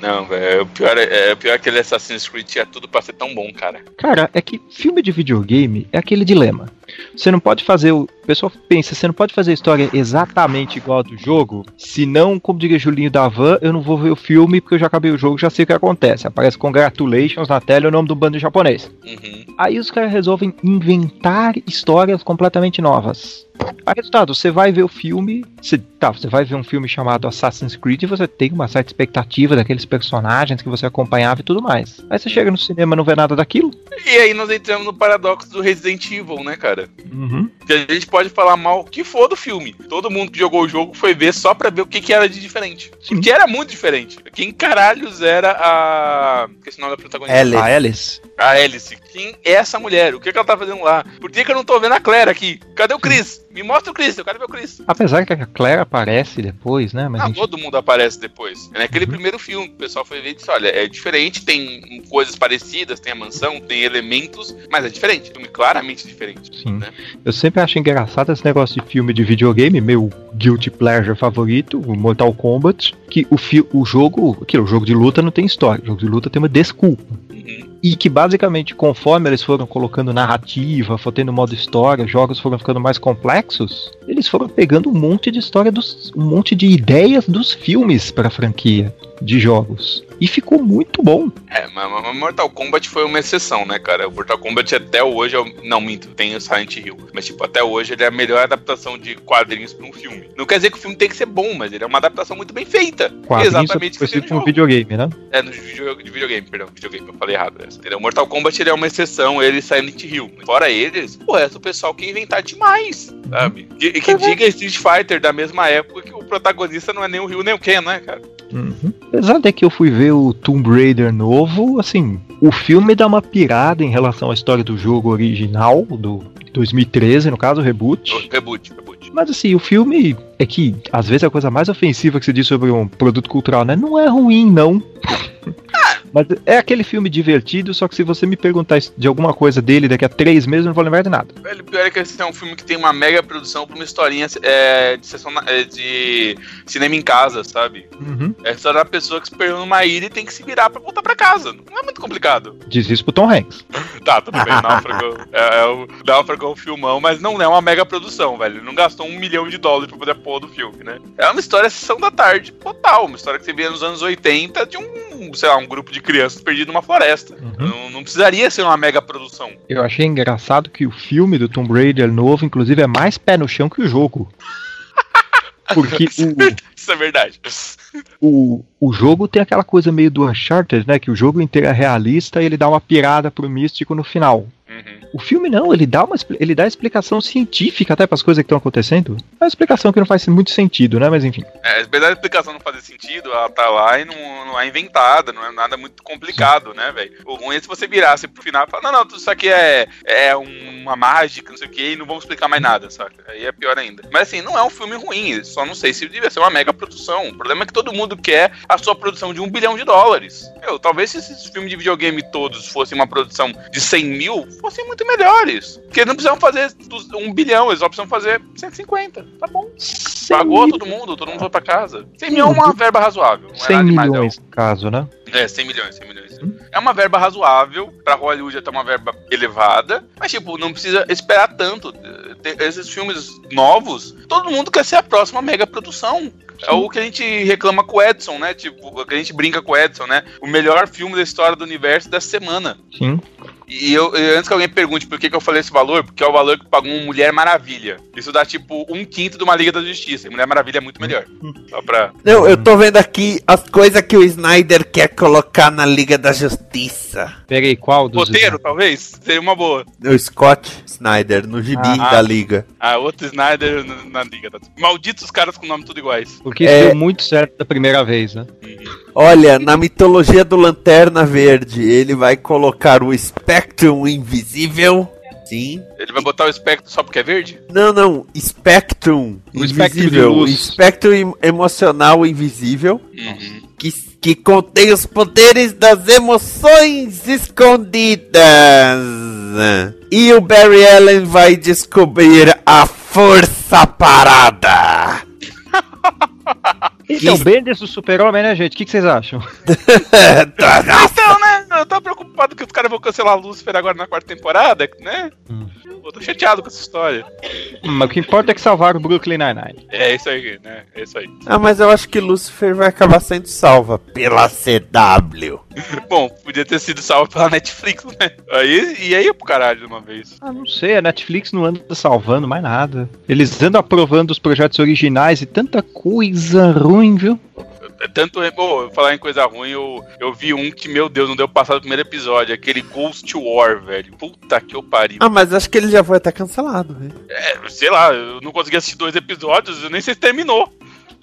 Não, velho. O pior é, é, o pior é que aquele Assassin's Creed tinha tudo pra ser tão bom, cara. Cara, é que filme de videogame é aquele dilema. Você não pode fazer o. Pessoal pensa, você não pode fazer a história exatamente igual a do jogo, senão, como diria Julinho da Van, eu não vou ver o filme porque eu já acabei o jogo já sei o que acontece. Aparece Congratulations na tela e o nome do bando japonês. Uhum. Aí os caras resolvem inventar histórias completamente novas. A resultado, você vai ver o filme, você, tá, você vai ver um filme chamado Assassin's Creed e você tem uma certa expectativa daqueles personagens que você acompanhava e tudo mais. Aí você chega no cinema e não vê nada daquilo. E aí nós entramos no paradoxo do Resident Evil, né, cara? Uhum. Que a gente pode falar mal o que for do filme. Todo mundo que jogou o jogo foi ver só pra ver o que, que era de diferente. Porque era muito diferente. Quem caralhos era a. Esqueci o nome da protagonista. Alice. A Alice. A Alice. Quem é essa mulher? O que, que ela tá fazendo lá? Por que, que eu não tô vendo a Claire aqui? Cadê o Chris? Me mostra o Chris, eu quero ver o Chris. Apesar que a Claire aparece depois, né? Mas Ah, enfim. todo mundo aparece depois. É naquele Uhum. primeiro filme que o pessoal foi ver e disse: olha, é diferente, tem coisas parecidas, tem a mansão, tem elementos, mas é diferente. Filme claramente diferente. Sim. né? Eu sempre acho engraçado esse negócio de filme de videogame, meu guilty pleasure favorito, o Mortal Kombat, que o, fi o jogo, aquilo, o jogo de luta não tem história, o jogo de luta tem uma desculpa. Uhum. E que basicamente, conforme eles foram colocando narrativa, foram tendo modo história, os jogos foram ficando mais complexos, eles foram pegando um monte de história dos. um monte de ideias dos filmes pra franquia de jogos. E ficou muito bom. É, mas, Mortal Kombat foi uma exceção, né, cara? O Mortal Kombat até hoje. é o- Não, minto, tem o Silent Hill. Mas, tipo, até hoje ele é a melhor adaptação de quadrinhos pra um filme. Não quer dizer que o filme tem que ser bom, mas ele é uma adaptação muito bem feita. Quadrinhos Exatamente o que foi tem no jogo. videogame, né? É, no video- de videogame, perdão, videogame, eu falei errado. Essa. Entendeu? Mortal Kombat ele é uma exceção, ele e Silent Hill. Fora eles, o resto do pessoal que inventar demais, sabe? E que, que diga Street Fighter da mesma época que o protagonista não é nem o Ryu nem o Ken, né, cara? Uhum. Apesar de que eu fui ver o Tomb Raider novo, assim, o filme dá uma pirada em relação à história do jogo original, do 2013, no caso, o reboot. Reboot, reboot. Mas assim, o filme é que, às vezes, a coisa mais ofensiva que se diz sobre um produto cultural, né? Não é ruim, não. Mas é aquele filme divertido, só que se você me perguntar de alguma coisa dele daqui a três meses, eu não vou lembrar de nada. Velho, o pior é que esse é um filme que tem uma mega produção pra uma historinha é, de, sessão é, de cinema em casa, sabe? Uhum. É só da pessoa que se perdeu numa ilha e tem que se virar pra voltar pra casa. Não é muito complicado. Diz isso pro Tom Hanks. Tá, tudo bem, Náufrago é, é o Náufrago é um filmão, mas não é uma mega produção, velho. Ele não gastou um milhão de dólares pra a porra do filme, né? É uma história sessão da tarde total, uma história que você via nos anos 80 de um, sei lá, um grupo de crianças perdido numa floresta. Uhum. Não, não precisaria ser uma mega produção. Eu achei engraçado que o filme do Tomb Raider novo, inclusive, é mais pé no chão que o jogo. Porque o, Isso é verdade. o, o jogo tem aquela coisa meio do Uncharted, né? Que o jogo inteiro é realista e ele dá uma pirada pro místico no final. Uhum. O filme não, ele dá uma ele dá explicação científica até para as coisas que estão acontecendo. É uma explicação que não faz muito sentido, né? Mas enfim. É, apesar da explicação não fazer sentido, ela tá lá e não, não é inventada, não é nada muito complicado, né, velho? O ruim é se você virasse pro final e falar, não, não, isso aqui é, é uma mágica, não sei o que, e não vamos explicar mais nada, saca? Aí é pior ainda. Mas assim, não é um filme ruim, só não sei se devia ser uma mega produção. O problema é que todo mundo quer a sua produção de um bilhão de dólares. Meu, talvez se esses filmes de videogame todos fossem uma produção de 100 mil, fossem muito melhores. Porque eles não precisam fazer um bilhão, eles só precisam fazer 150. Tá bom. Pagou todo mundo, todo mundo foi pra casa. 100 milhões é uma verba razoável. Não é 100 nada demais, milhões no caso, né? não. É, 100 milhões, 100 milhões. É uma verba razoável, pra Hollywood até uma verba elevada, mas tipo, não precisa esperar tanto. Esses filmes novos, todo mundo quer ser a próxima mega produção. É o que a gente reclama com o Edson, né? Tipo, que a gente brinca com o Edson, né? O melhor filme da história do universo dessa semana. Sim. E eu, eu- antes que alguém pergunte por que, que eu falei esse valor, porque é o valor que pagou uma Mulher Maravilha. Isso dá tipo um quinto de uma Liga da Justiça. E Mulher Maravilha é muito melhor. Só pra. Não, eu tô vendo aqui as coisas que o Snyder quer colocar na Liga da Justiça. Peraí, qual dos. Roteiro, talvez? Seria uma boa. O Scott Snyder, no gibi Ah. da Liga. Ah, outro Snyder na, na Liga. Tá? Malditos caras com nome tudo iguais. Porque isso É. deu muito certo da primeira vez, né? Olha, na mitologia do Lanterna Verde, ele vai colocar o Spectrum invisível. Sim. Ele vai botar o espectro só porque é verde? Não, não. Spectrum O espectro de invisível. luz. Espectro em- emocional invisível. Uhum. Que, que contém os poderes das emoções escondidas. E o Barry Allen vai descobrir a força parada. Então, Bendis do Super-Homem, né, gente? O que, que vocês acham? Então, né? Eu tô preocupado que os caras vão cancelar Lucifer agora na quarta temporada, né? Hum. Eu tô chateado com essa história. Hum, Mas o que importa é que salvaram o Brooklyn Nine-Nine. É isso aí, né? É isso aí. ah, mas eu acho que Lucifer vai acabar sendo salva pela CW. Bom, podia ter sido salvo pela Netflix, né? Aí, e aí pro caralho de uma vez. Ah, não sei, a Netflix não anda salvando mais nada. Eles andam aprovando os projetos originais e tanta coisa ruim, viu? É Tanto, pô, falar em coisa ruim, eu, eu vi um que, meu Deus, não deu passar do primeiro episódio, aquele Ghost War, velho. Puta que eu pariu. Ah, mas acho que ele já foi até cancelado, né? É, sei lá, eu não consegui assistir dois episódios, eu nem sei se terminou.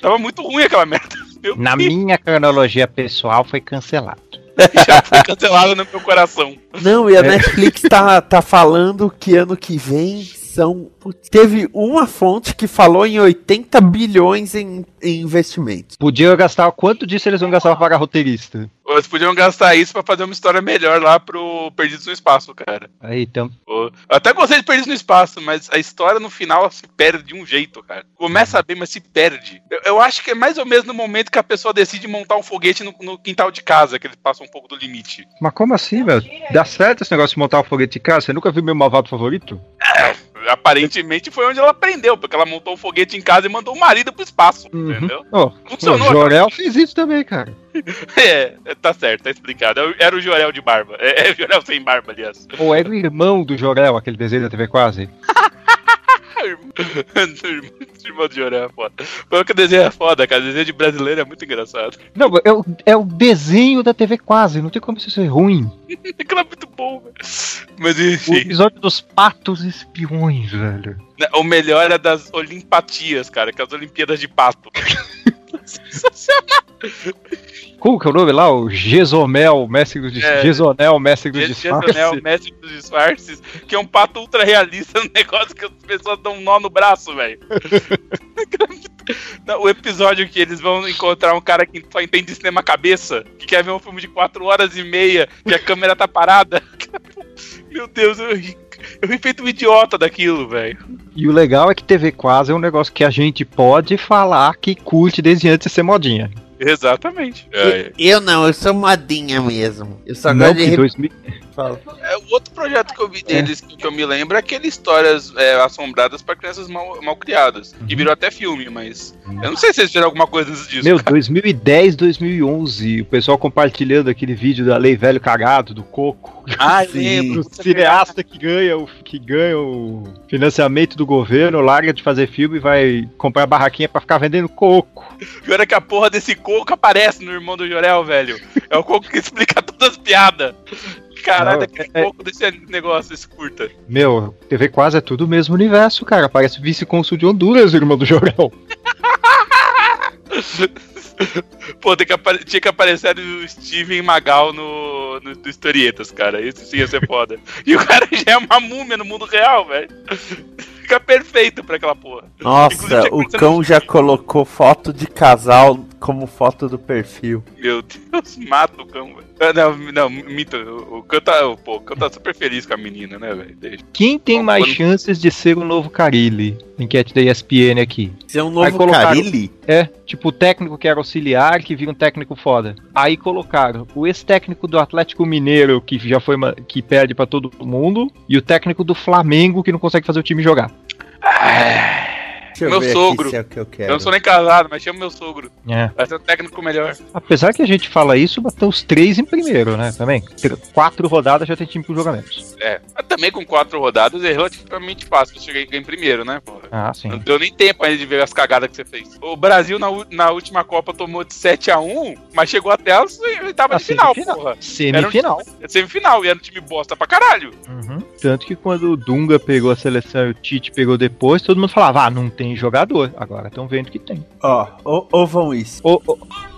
Tava muito ruim aquela merda. Meu Na Deus, minha cronologia pessoal foi cancelado. já foi cancelado no meu coração. Não, e a Netflix tá, tá falando que ano que vem são. Teve uma fonte que falou em 80 bilhões em, em investimentos. Podiam gastar quanto disso eles vão gastar pra pagar roteirista? Eles podiam gastar isso pra fazer uma história melhor lá pro Perdidos no Espaço, cara. Aí, então. Eu até gostei de Perdidos no Espaço, mas a história no final se perde de um jeito, cara. Começa bem, mas se perde. Eu, eu acho que é mais ou menos no momento que a pessoa decide montar um foguete no, no quintal de casa, que ele passa um pouco do limite. Mas como assim, velho? Dá certo esse negócio de montar um foguete de casa? Você nunca viu meu malvado favorito? Aparentemente foi onde ela aprendeu, porque ela montou um foguete em casa e mandou o marido pro espaço, Uhum. entendeu? Ó, Funcionou, o Jorel fez isso também, cara. É, é, tá certo, tá explicado. Era o- Era o Jorel de barba. É, é o Jorel sem barba, aliás. Ou era o irmão do Jorel, aquele desenho da TV quase. Irmão de Jorel é foda. Foi que o desenho é foda, cara. O desenho de brasileiro é muito engraçado. Não, é o, é o desenho da TV quase, não tem como isso ser ruim. Aquilo é muito bom, velho. Mas O enfim. episódio dos patos espiões, velho. O melhor é das Olimpatias, cara, que é as Olimpíadas de Pato. Sensacional. Como que é o nome lá? O mestre. É. Gesonel, mestre do Gesonel, disfarce. mestre dos disfarces, que é um pato ultra realista, um negócio que as pessoas dão um nó no braço, velho. O episódio que eles vão encontrar um cara que só entende de cinema cabeça, que quer ver um filme de 4 horas e meia, que a câmera tá parada. Meu Deus, eu ri, eu ri feito um idiota daquilo, velho. E o legal é que TV quase é um negócio que a gente pode falar que curte desde antes de ser modinha. Exatamente. É, Eu não, eu sou modinha mesmo. Eu só Não gosto de que rep- 2000... Fala. É, o outro projeto que eu vi deles, que eu me lembro, é aquele Histórias é, Assombradas para Crianças Mal, mal Criadas. Que virou até filme, mas. Eu não sei se eles fizeram alguma coisa antes disso. Meu, cara. 2010, 2011, o pessoal compartilhando aquele vídeo da Lei Velho Cagado, do Coco. Ah, lembro. O cineasta que ganha, o, que ganha o financiamento do governo, larga de fazer filme e vai comprar barraquinha pra ficar vendendo coco. Pior é que a porra desse coco aparece no irmão do Jorel, velho. É o coco que explica todas as piadas. Caralho, Não, aquele é- coco desse negócio, esse curta. Meu, TV quase é tudo o mesmo universo, cara. Parece vice-consul de Honduras, irmão do Jorel. Pô, tem que tinha que aparecer o Steven Magal no, no, do Historietas, cara. Isso sim ia ser foda. E o cara já é uma múmia no mundo real, velho. Fica perfeito pra aquela porra. Nossa, o cão já colocou foto de casal como foto do perfil. Meu Deus, mata o cão, velho. Ah, Não, não, mito. O, cão tá, o- pô, o cão tá super feliz com a menina, né, velho? Quem tem mais quando- chances de ser o novo Carilli? Enquete da ESPN aqui. Isso é um novo colocaram- Carilli? É, tipo o técnico que era auxiliar, que vira um técnico foda. Aí colocaram o ex-técnico do Atlético Mineiro, que já foi ma- que perde pra todo mundo, e o técnico do Flamengo, que não consegue fazer o time jogar. Deixa eu Meu sogro. Aqui é o que eu quero. Eu não sou nem casado, mas chamo meu sogro. É. Vai ser um técnico melhor. Apesar que a gente fala isso, bateu os três em primeiro, né? Também. Tr- Quatro rodadas já tem time pro jogamento. É. Mas também com quatro rodadas é relativamente fácil você chegar em primeiro, né, porra? Ah, sim. Não deu nem tempo ainda de ver as cagadas que você fez. O Brasil na, na última Copa tomou de 7x1, mas chegou até as oitavas A de final, semifinal. porra. Semifinal. É semifinal, e era um time bosta pra caralho. Uhum. Tanto que quando o Dunga pegou a seleção e o Tite pegou depois, todo mundo falava, ah, não tem jogador. Agora estão vendo que tem. Ó, ou- ouvam isso. Ô, ô,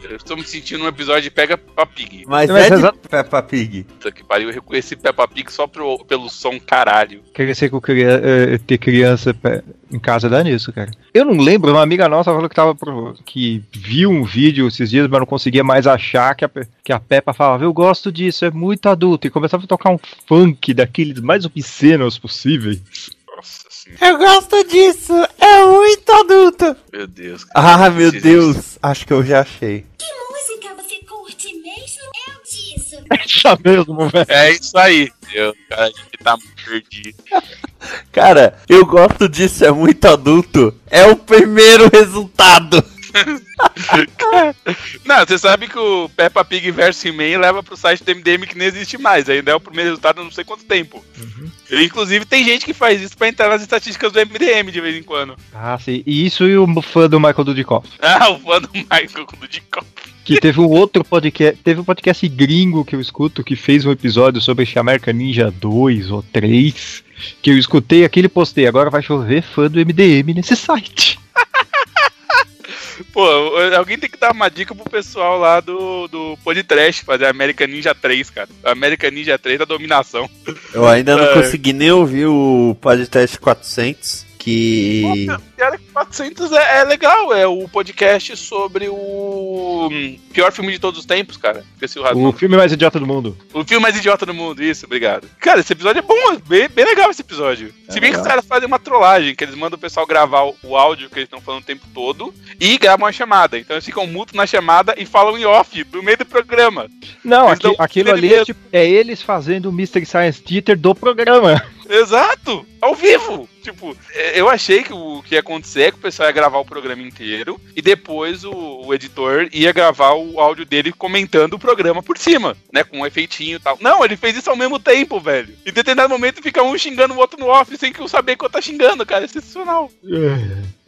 Eu estou me sentindo num episódio de Pega pra Pig. Mas, Mas é de exa- Peppa Pig. Puta que pariu, eu reconheci Peppa Pig só pro- pelo som caralho. quer dizer que eu queria eh, ter criança pe- em casa dá nisso, cara. Eu não lembro, uma amiga nossa falou que tava pro- que viu um vídeo esses dias, mas não conseguia mais achar que a, que a Peppa falava, eu gosto disso, é muito adulto. E começava a tocar um funk daqueles mais obscenos possíveis. Nossa Eu gosto disso, é muito adulto. meu Deus. cara. Ah, meu Deus, acho que eu já achei. música você curte mesmo? Eu disso. Já mesmo, velho. É isso aí. Deus, cara, a gente tá muito perdido. Cara, eu gosto disso, é muito adulto. É o primeiro resultado. Não, você sabe que o Peppa Pig vs He-Man leva pro site do MDM que nem existe mais. Ainda é o primeiro resultado não sei quanto tempo. E, Inclusive, tem gente que faz isso pra entrar nas estatísticas do MDM de vez em quando. Ah, sim. E isso e o fã do Michael Dudikoff. Ah, o fã do Michael do Dico. Que teve um outro podcast, teve um podcast gringo que eu escuto que fez um episódio sobre American Ninja 2 ou 3, que eu escutei aquele postei, agora vai chover fã do MDM nesse site. Pô, alguém tem que dar uma dica pro pessoal lá do, do Podtrash fazer American Ninja 3, cara. American Ninja 3 da dominação. Eu ainda não É. consegui nem ouvir o podcast 400, que... Nossa, pior que 400 é, é legal, é o podcast sobre o hum, pior filme de todos os tempos, cara. Esqueci o razão. O filme mais idiota do mundo. O filme mais idiota do mundo, isso, obrigado. Cara, esse episódio é bom, é bem, bem legal esse episódio. Se bem que os caras fazem uma trollagem, que eles mandam o pessoal gravar o, o áudio que eles estão falando o tempo todo e gravam a chamada. Então eles ficam mutos na chamada e falam em off, no meio do programa. Não, aqui- aquilo ali é, tipo, é eles fazendo o Mystery Science Theater do programa. Exato! Ao vivo! Tipo, é, eu achei que o que ia acontecer é que o pessoal ia gravar o programa inteiro e depois o, o editor ia gravar o áudio dele comentando o programa por cima, né? Com um efeitinho e tal. Não, ele fez isso ao mesmo tempo, velho. Em determinado momento fica um xingando o outro no off sem que eu saber que eu tá xingando, cara. É sensacional.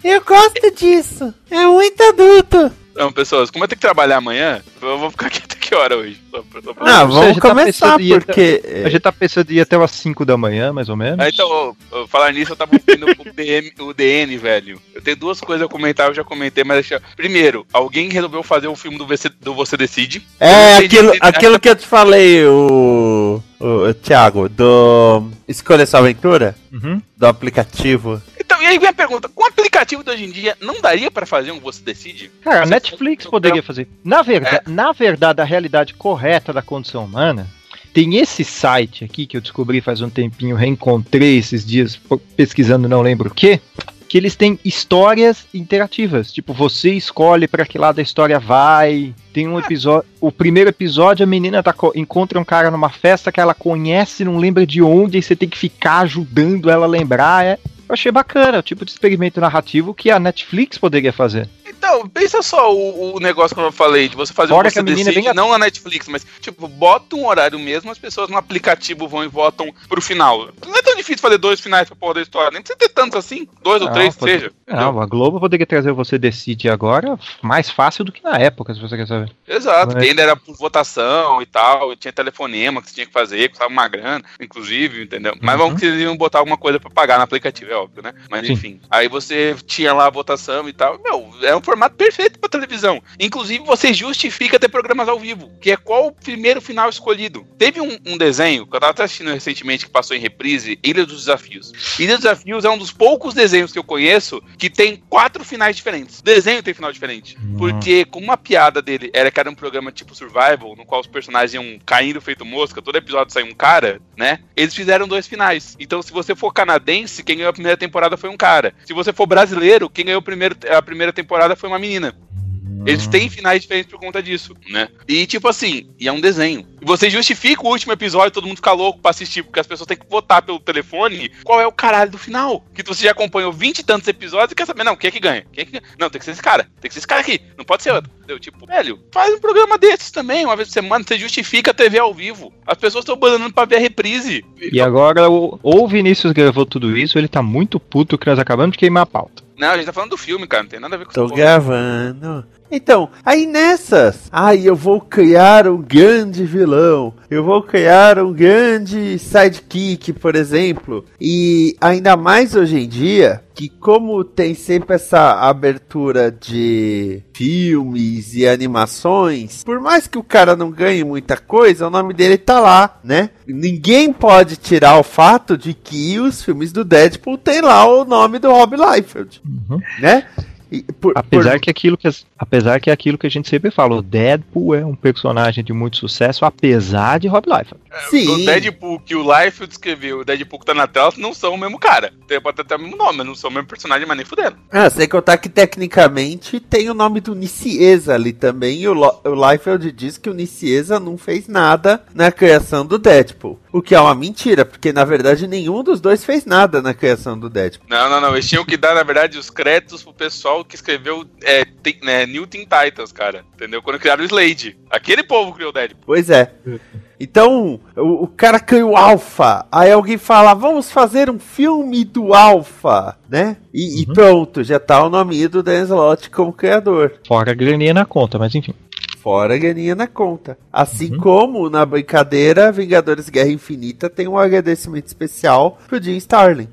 Eu gosto disso, é muito adulto. Então, pessoas, como eu tenho que trabalhar amanhã, eu vou ficar aqui até que hora hoje? Só pra- só pra- Não, Ou vamos tá começar, ir porque... A gente tá pensando em ir até umas 5 da manhã, mais ou menos. Ah, então, falar nisso, eu tava ouvindo o, DM, o DN, velho. Eu tenho duas coisas a comentar, eu já comentei, mas deixa. Primeiro, alguém resolveu fazer o filme do Você, do Você Decide. É, aquilo, entendi- aquilo que eu te falei, o, o, o Thiago, do Escolha Sua Aventura, Uhum. do aplicativo. E aí vem a pergunta: com o aplicativo de hoje em dia, não daria pra fazer um Você Decide? Cara, a Netflix poderia fazer. Na verdade, na verdade, a realidade correta da condição humana tem esse site aqui que eu descobri faz um tempinho, reencontrei esses dias pesquisando, não lembro o que, que eles têm histórias interativas. Tipo, você escolhe pra que lado a história vai. Tem um episódio, o primeiro episódio a menina tá, co- encontra um cara numa festa que ela conhece, não lembra de onde, e você tem que ficar ajudando ela a lembrar. É, eu achei bacana, o tipo de experimento narrativo que a Netflix poderia fazer. Então, pensa só o, o negócio que eu falei, de você fazer Fora que Você a menina é Decide, bem não na Netflix, mas, tipo, bota um horário mesmo, as pessoas no aplicativo vão e votam pro final. Não é tão difícil fazer dois finais pra porra da história, nem precisa ter tantos assim, dois ou Não, três, que pode- seja. entendeu? Não, a Globo poderia trazer o Você Decide agora mais fácil do que na época, se você quer saber. Exato, Mas- ainda era por votação e tal, e tinha telefonema que você tinha que fazer, custava uma grana, inclusive, entendeu? Mas Uhum. vamos que eles iam botar alguma coisa pra pagar no aplicativo, é óbvio, né? Mas Sim. enfim, aí você tinha lá a votação e tal, meu, é um formato perfeito pra televisão. Inclusive, você justifica ter programas ao vivo, que é qual o primeiro final escolhido. Teve um, um desenho, que eu tava até assistindo recentemente, que passou em reprise, Ilha dos Desafios. Ilha dos Desafios é um dos poucos desenhos que eu conheço que tem quatro finais diferentes. Desenho tem final diferente. Porque, como uma piada dele era que era um programa tipo Survival, no qual os personagens iam caindo feito mosca, todo episódio saía um cara, né? Eles fizeram dois finais. Então, se você for canadense, quem ganhou a primeira temporada foi um cara. Se você for brasileiro, quem ganhou primeiro- a primeira temporada foi uma menina. Eles têm finais diferentes por conta disso, né? E tipo assim, e é um desenho. E você justifica o último episódio, todo mundo fica louco pra assistir, porque as pessoas têm que votar pelo telefone qual é o caralho do final. Que você já acompanhou 20 e tantos episódios e quer saber, não, quem é que ganha? Quem é que ganha? Não, tem que ser esse cara. Tem que ser esse cara aqui. Não pode ser outro. Entendeu? Tipo, velho, faz um programa desses também, uma vez por semana, você justifica a TV ao vivo. As pessoas estão abandonando pra ver a reprise. E agora, o, ou o Vinícius gravou tudo isso, ele tá muito puto que nós acabamos de queimar a pauta. Não, a gente tá falando do filme, cara, não tem nada a ver com Tô gravando. Então, aí nessas, ai, eu vou criar um grande vilão, eu vou criar um grande sidekick, por exemplo, e ainda mais hoje em dia, que como tem sempre essa abertura de filmes e animações, por mais que o cara não ganhe muita coisa, o nome dele tá lá, né? Ninguém pode tirar o fato de que os filmes do Deadpool tem lá o nome do Rob Liefeld, Uhum. né? Por- Apesar por- que aquilo que apesar que é aquilo que a gente sempre fala, o Deadpool é um personagem de muito sucesso, apesar de Rob Liefeld. Sim. O Deadpool que o Liefeld escreveu o Deadpool que tá na tela não são o mesmo cara. Tem, pode ter até o mesmo nome, mas não são o mesmo personagem, mas nem fudendo. Ah, sem contar que tecnicamente tem o nome do Nicieza ali também. E o, Lo- o Liefeld diz que o Nicieza não fez nada na criação do Deadpool. O que é uma mentira, porque na verdade nenhum dos dois fez nada na criação do Deadpool. Não, não, não. Eles tinham que dar, na verdade, os créditos pro pessoal que escreveu é, Ti- né, New Teen Titans, cara. Entendeu? Quando criaram o Slade. Aquele povo criou o Deadpool. Pois é. Então, o, o cara criou o Alpha. Aí alguém fala, vamos fazer um filme do Alpha, né? E, e pronto, já tá o nome do Dan Slott como criador. Fora a graninha na conta, mas enfim. Fora a graninha na conta. Assim Uhum. como na brincadeira Vingadores Guerra Infinita tem um agradecimento especial pro Jim Starlin.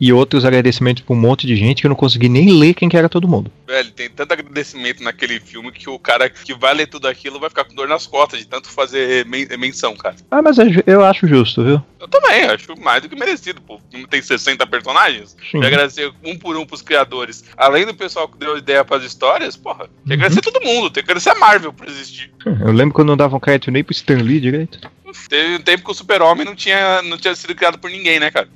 E outros agradecimentos pra um monte de gente que eu não consegui nem ler quem que era todo mundo. Velho, tem tanto agradecimento naquele filme que o cara que vai ler tudo aquilo vai ficar com dor nas costas de tanto fazer men- menção, cara. Ah, mas é eu acho justo, viu? Eu também, acho mais do que merecido, pô. O filme tem 60 personagens. Sim. E agradecer um por um pros criadores. Além do pessoal que deu ideia pras histórias, porra, tem que agradecer todo mundo. Tem que agradecer a Marvel por existir. Eu lembro quando não davam crédito nem pro Stan Lee direito. Teve um tempo que o Super-Homem não tinha, não tinha sido criado por ninguém, né, cara?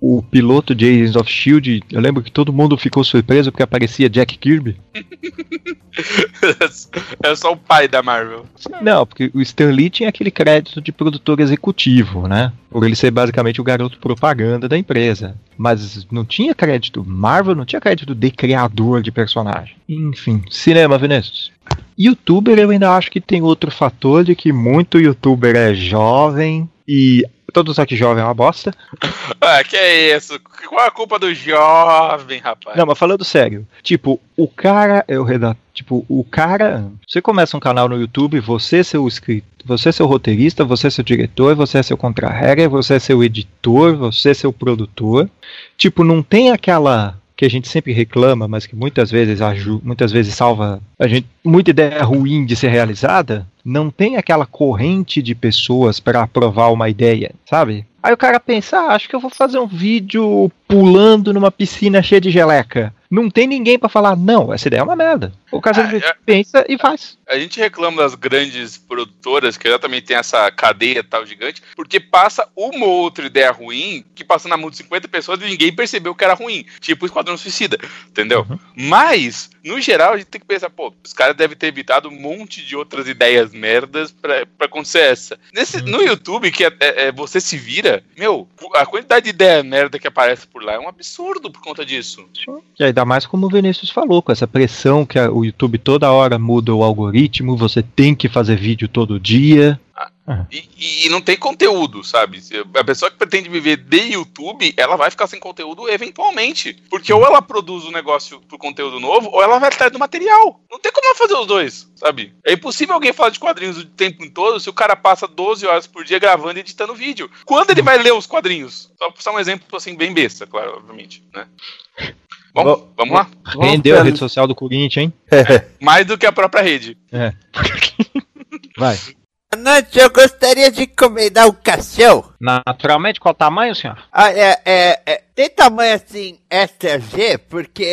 O piloto de Agents of Shield, eu lembro que todo mundo ficou surpreso porque aparecia Jack Kirby. é só o pai da Marvel. Não, porque o Stan Lee tinha aquele crédito de produtor executivo, né? Por ele ser basicamente o garoto propaganda da empresa. Mas não tinha crédito. Marvel não tinha crédito de criador de personagem. Enfim, cinema, Vinícius. Youtuber eu ainda acho que tem outro fator de que muito youtuber é jovem e. Todos aqui jovem é uma bosta. Ah, que é isso? Qual é a culpa do jovem, rapaz? Não, mas falando sério, tipo, o cara é o redator. Tipo, o cara. Você começa um canal no YouTube, você é seu escritor, você é seu roteirista, você é seu diretor, você é seu contra-regra, você é seu editor, você é seu produtor. Tipo, não tem aquela que a gente sempre reclama, mas que muitas vezes aju muitas vezes salva a gente, muita ideia ruim de ser realizada, não tem aquela corrente de pessoas para aprovar uma ideia, sabe? Aí o cara pensa, ah, acho que eu vou fazer um vídeo pulando numa piscina cheia de geleca. Não tem ninguém para falar, não, essa ideia é uma merda. O cara Ah, é- pensa e faz. A gente reclama das grandes produtoras, que já também tem essa cadeia tal gigante, porque passa uma ou outra ideia ruim, que passa na mão de 50 pessoas e ninguém percebeu que era ruim. Tipo o Esquadrão Suicida, entendeu? Mas, no geral, a gente tem que pensar, pô, os caras devem ter evitado um monte de outras ideias merdas pra, pra acontecer essa. Nesse, No YouTube, que é, é- é você se vira, meu, a quantidade de ideia merda que aparece por lá é um absurdo por conta disso. E ainda mais como o Vinícius falou, com essa pressão que a- o YouTube toda hora muda o algoritmo, você tem que fazer vídeo todo dia. E, e não tem conteúdo, sabe? A pessoa que pretende viver de YouTube, ela vai ficar sem conteúdo eventualmente. Porque ou ela produz um negócio pro conteúdo novo, ou ela vai atrás do material. Não tem como ela fazer os dois, sabe? É impossível alguém falar de quadrinhos o tempo todo se o cara passa 12 horas por dia gravando e editando vídeo. Quando ele vai ler os quadrinhos? Só, só um exemplo assim, bem besta, claro, obviamente, né? Bom, Bom, vamos lá. Rendeu a rede social do Corinthians, hein? Mais do que a própria rede. Vai. Noite, eu gostaria de encomendar um caixão. Naturalmente, qual tamanho, senhor? Ah, é, é, é, tem tamanho assim extra G, porque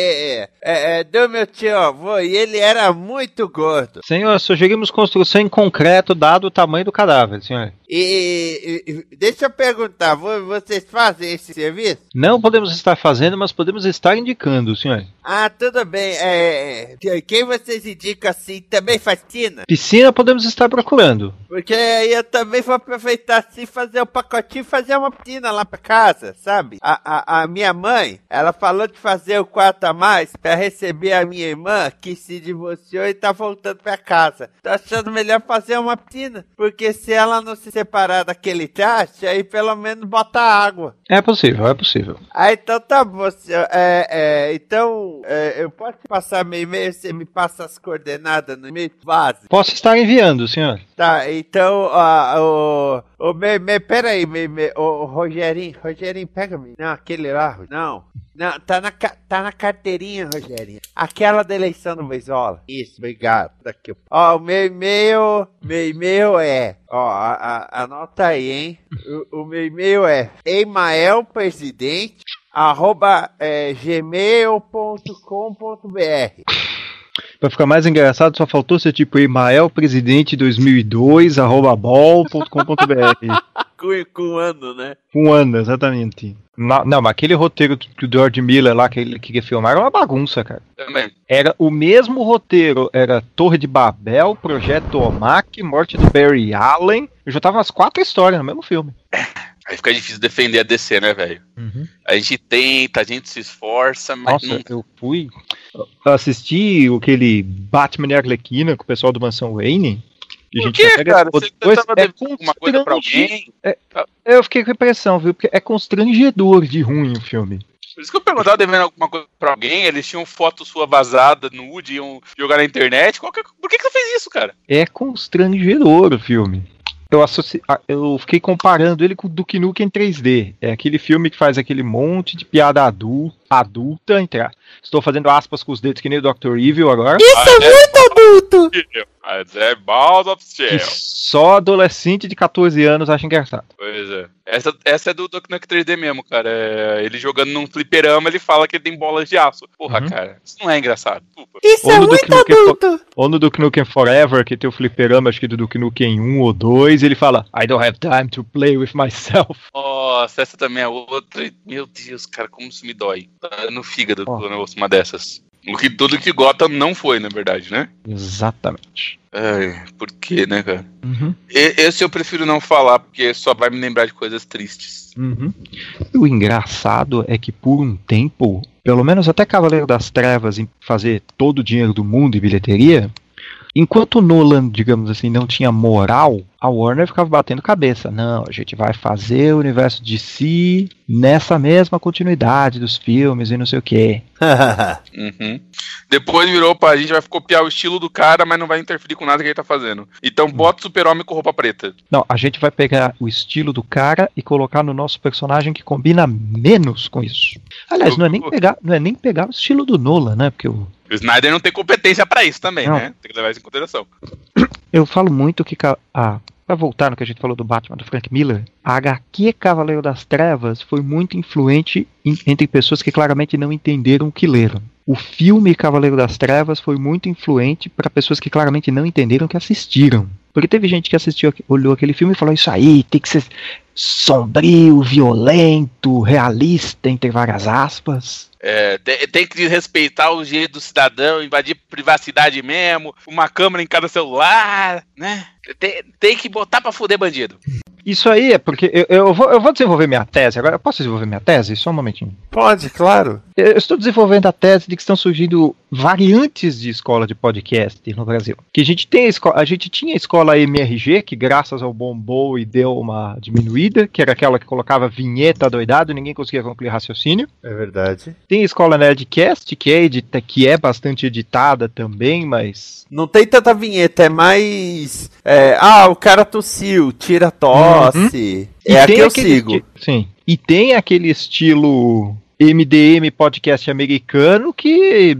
é, é do meu tio avô e ele era muito gordo. Senhor, sugerimos construção em concreto dado o tamanho do cadáver, senhor. E, e- e deixa eu perguntar, vo- vocês fazem esse serviço? Não podemos estar fazendo, mas podemos estar indicando, senhor. Ah, tudo bem. É, que- quem vocês indicam assim também faz tina? Piscina podemos estar procurando. Porque eu também vou aproveitar assim, fazer o pacotinho e fazer uma piscina lá pra casa, sabe? A, a, a minha mãe, ela falou de fazer o quarto a mais pra receber a minha irmã que se divorciou e tá voltando pra casa. Tô achando melhor fazer uma piscina, porque se ela não se separar daquele traste, aí pelo menos bota água. É possível, é possível. Ah, então tá bom, senhor. É, é, então, é, eu posso passar meu e-mail, você me passa as coordenadas no e-mail base? Posso estar enviando, senhor. Tá, então, ó, o. O me, me, pera aí, me, me, o, o Rogerinho, Rogerinho, pega-me. Não, aquele lá, não. Não, tá na, tá na carteirinha, Rogerinho. Aquela da eleição do Beisola. Isso, obrigado. Daqui. Ó, o meu e-mail, meu e-mail é, ó, a, a- anota aí, hein. O, o meu e-mail é emaelpresidente, arroba é, gmail.com.br. Pra ficar mais engraçado, só faltou ser tipo Emael Presidente 2002, arroba bol.com.br. Com, com ano, né? Um ano, exatamente. Na- não, mas aquele roteiro que o George Miller lá que ele queria filmar era uma bagunça, cara. Também. Era o mesmo roteiro, era Torre de Babel, Projeto Omak, Morte do Barry Allen. Eu já tava as quatro histórias no mesmo filme. Aí fica difícil defender a DC, né, velho? A gente tenta, a gente se esforça, mas Nossa, não. eu fui assistir aquele Batman e Arlequina com o pessoal do Mansão Wayne. E a Por gente quê, pega cara? depois- Você tava é devendo alguma coisa pra alguém? Eu fiquei com a impressão, viu? Porque é constrangedor de ruim o filme. Por isso que eu perguntava devendo alguma coisa pra alguém, eles tinham foto sua vazada, nude, iam jogar na internet. Qual que- por que, que você fez isso, cara? É constrangedor o filme. Eu, associ... ah, eu fiquei comparando ele com o Duke Nukem 3D. É aquele filme que faz aquele monte de piada adulta, adulta entrar. Estou fazendo aspas com os dedos que nem o Dr. Evil agora. Adulto! Mas é Balls of Que Shell. só adolescente de 14 anos acha engraçado. Pois é. Essa, essa é do Duck Nukem 3D mesmo, cara. É, ele jogando num fliperama, ele fala que ele tem bolas de aço. Porra, Uhum. cara, isso não é engraçado. Desculpa. Isso Ou é muito Duke Fo- adulto! Ou no Duke Nukem Forever, que tem o fliperama, acho que do Duke Nukem 1 ou 2, ele fala I don't have time to play with myself. Nossa, essa também é outra. Meu Deus, cara, como isso me dói. Tá no fígado Ó. quando eu ouço uma dessas. O que tudo que Gotham não foi, na verdade, né? Exatamente. Ai, por quê, né, cara? Uhum. E- Esse eu prefiro não falar, porque só vai me lembrar de coisas tristes. Uhum. O engraçado é que por um tempo, pelo menos até Cavaleiro das Trevas em fazer todo o dinheiro do mundo em bilheteria, enquanto o Nolan, digamos assim, não tinha moral, a Warner ficava batendo cabeça. Não, a gente vai fazer o universo de si nessa mesma continuidade dos filmes e não sei o quê. Uhum. Depois virou pra gente vai copiar o estilo do cara, mas não vai interferir com nada que ele tá fazendo. Então bota o super-homem com roupa preta. Não, a gente vai pegar o estilo do cara e colocar no nosso personagem que combina menos com isso. Aliás, não é nem pegar, não é nem pegar o estilo do Nolan, né? Porque o O Snyder não tem competência pra isso também, Não. né? Tem que levar isso em consideração. Eu falo muito que. Ah, pra voltar no que a gente falou do Batman do Frank Miller, a HQ Cavaleiro das Trevas foi muito influente em- entre pessoas que claramente não entenderam o que leram. O filme Cavaleiro das Trevas foi muito influente para pessoas que claramente não entenderam o que assistiram. Porque teve gente que assistiu, olhou aquele filme e falou: Isso aí tem que ser sombrio, violento, realista, entre várias aspas. É, tem, que respeitar o jeito do cidadão, invadir privacidade mesmo, uma câmera em cada celular, né? Tem, tem que botar pra fuder bandido. Isso aí é porque eu, eu vou, eu vou desenvolver minha tese. Agora, eu posso desenvolver minha tese? Só um momentinho. Pode, claro. Eu estou desenvolvendo a tese de que estão surgindo variantes de escola de podcast no Brasil. Que a gente tem a, esco- a gente tinha a escola MRG, que graças ao Bombou e deu uma diminuída, que era aquela que colocava vinheta doidado, ninguém conseguia concluir raciocínio. É verdade. Tem a escola Nerdcast, que é, edita, que é bastante editada também, mas. Não tem tanta vinheta, é mais. é, ah, o cara tossiu, tira a tosse. E É a que eu sigo. esti- Sim. E tem aquele estilo MDM podcast americano que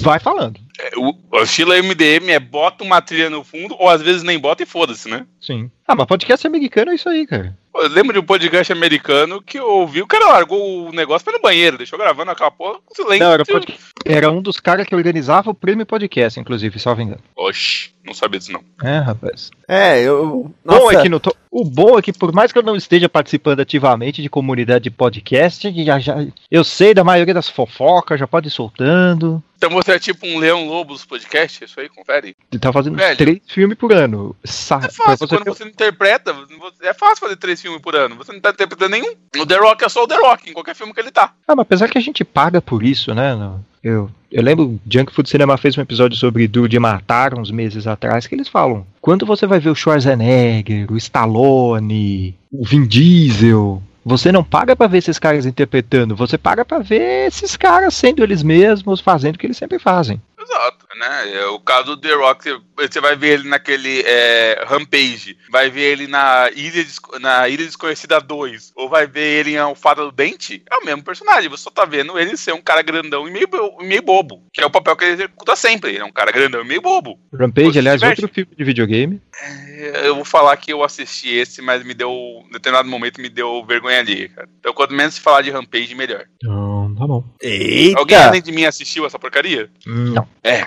vai falando. É, O, o estilo MDM é bota uma trilha no fundo, ou às vezes nem bota e foda-se, né? Sim. Ah, mas podcast americano é isso aí, cara. Eu lembro de um podcast americano que eu ouvi, o cara largou o negócio no banheiro, deixou gravando aquela porra com silêncio. Não, era, pod- era um dos caras que organizava o prêmio podcast, inclusive, salvo engano. Oxi, não sabia disso não. É, rapaz. É, eu. Bom Nossa, é que no to- O bom é que, por mais que eu não esteja participando ativamente de comunidade de podcast, já, já, eu sei da maioria das fofocas, já pode ir soltando. Então você é tipo um Leão Lobo dos podcasts, isso aí, confere. Ele tá fazendo Velho. três filmes por ano. Sa É fácil, você quando ter- você não interpreta, é fácil fazer três filmes por ano. Você não tá interpretando nenhum. O The Rock é só o The Rock, em qualquer filme que ele tá. Ah, mas apesar que a gente paga por isso, né? não- Eu, eu lembro, Junk Food Cinema fez um episódio sobre Duro de Matar uns meses atrás, que eles falam, quando você vai ver o Schwarzenegger, o Stallone, o Vin Diesel, você não paga pra ver esses caras interpretando, você paga pra ver esses caras sendo eles mesmos, fazendo o que eles sempre fazem. Né? É, O caso do The Rock, você- vai ver ele naquele é, Rampage, vai ver ele na Ilha, na Ilha Desconhecida 2, ou vai ver ele em O Fada do Dente, é o mesmo personagem. Você só tá vendo ele ser um cara grandão e meio, e meio bobo, que é o papel que ele executa sempre. Ele é um cara grandão e meio bobo. Rampage, Você aliás, outro filme de videogame. É, Eu vou falar que eu assisti esse, mas me deu, em determinado momento, me deu vergonha ali, cara. Então, quanto menos se falar de Rampage, melhor. Então, tá bom. Alguém Eita! além de mim assistiu essa porcaria? Não. É.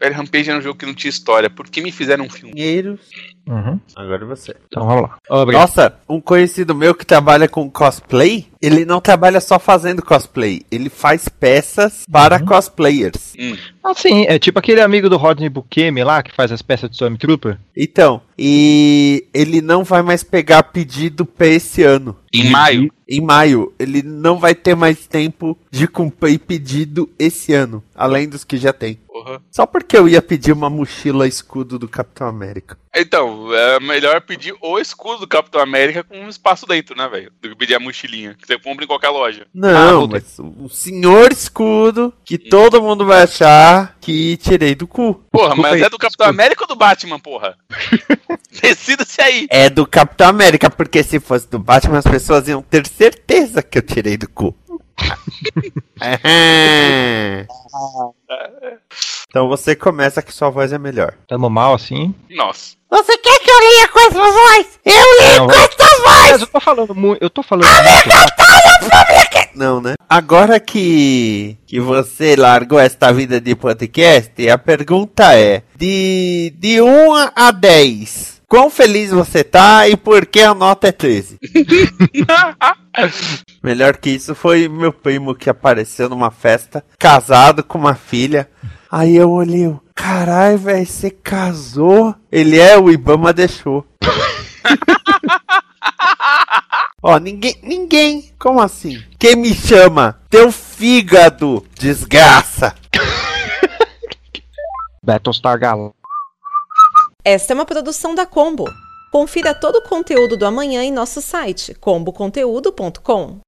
Rampage era um jogo que não tinha história. Por que me fizeram um filme? Dinheiros. Uhum. Agora você. Então vamos lá. Obrigado. Nossa, um conhecido meu que trabalha com cosplay, ele não trabalha só fazendo cosplay, ele faz peças para cosplayers. Hum. Ah, sim, é tipo aquele amigo do Rodney Bukemi lá, que faz as peças de Stormtrooper. Então, e ele não vai mais pegar pedido pra esse ano. Em maio. Em maio, ele não vai ter mais tempo de cumprir pedido esse ano, além dos que já tem. Porra. Só porque eu ia pedir uma mochila escudo do Capitão América. Então, é melhor pedir o escudo do Capitão América com um espaço dentro, né, velho? Do que pedir a mochilinha, que você compra em qualquer loja. Não, voltei. mas o senhor escudo que todo mundo vai achar que tirei do cu. Porra, Desculpa mas aí, é do Capitão escudo. América ou do Batman, porra? Decida-se aí. É do Capitão América, porque se fosse do Batman as pessoas iam ter certeza que eu tirei do cu. Então você começa que sua voz é melhor. Tamo mal assim. Nossa. Você quer que eu leia com essa voz? Eu leio Não, com essa voz! Mas eu tô falando muito. Eu tô falando muito. Não, né? Agora que, que você largou esta vida de podcast, a pergunta é: de, de 1 a 10, quão feliz você tá e por que a nota é 13? Melhor que isso foi meu primo que apareceu numa festa, casado com uma filha. Aí eu olhei, carai, velho, você casou? Ele é, o Ibama deixou. Ó, ninguém, ninguém, como assim? Quem me chama? Teu fígado, desgraça. Battlestar Galactica. Esta é uma produção da Combo. Confira todo o conteúdo do amanhã em nosso site comboconteúdo.com.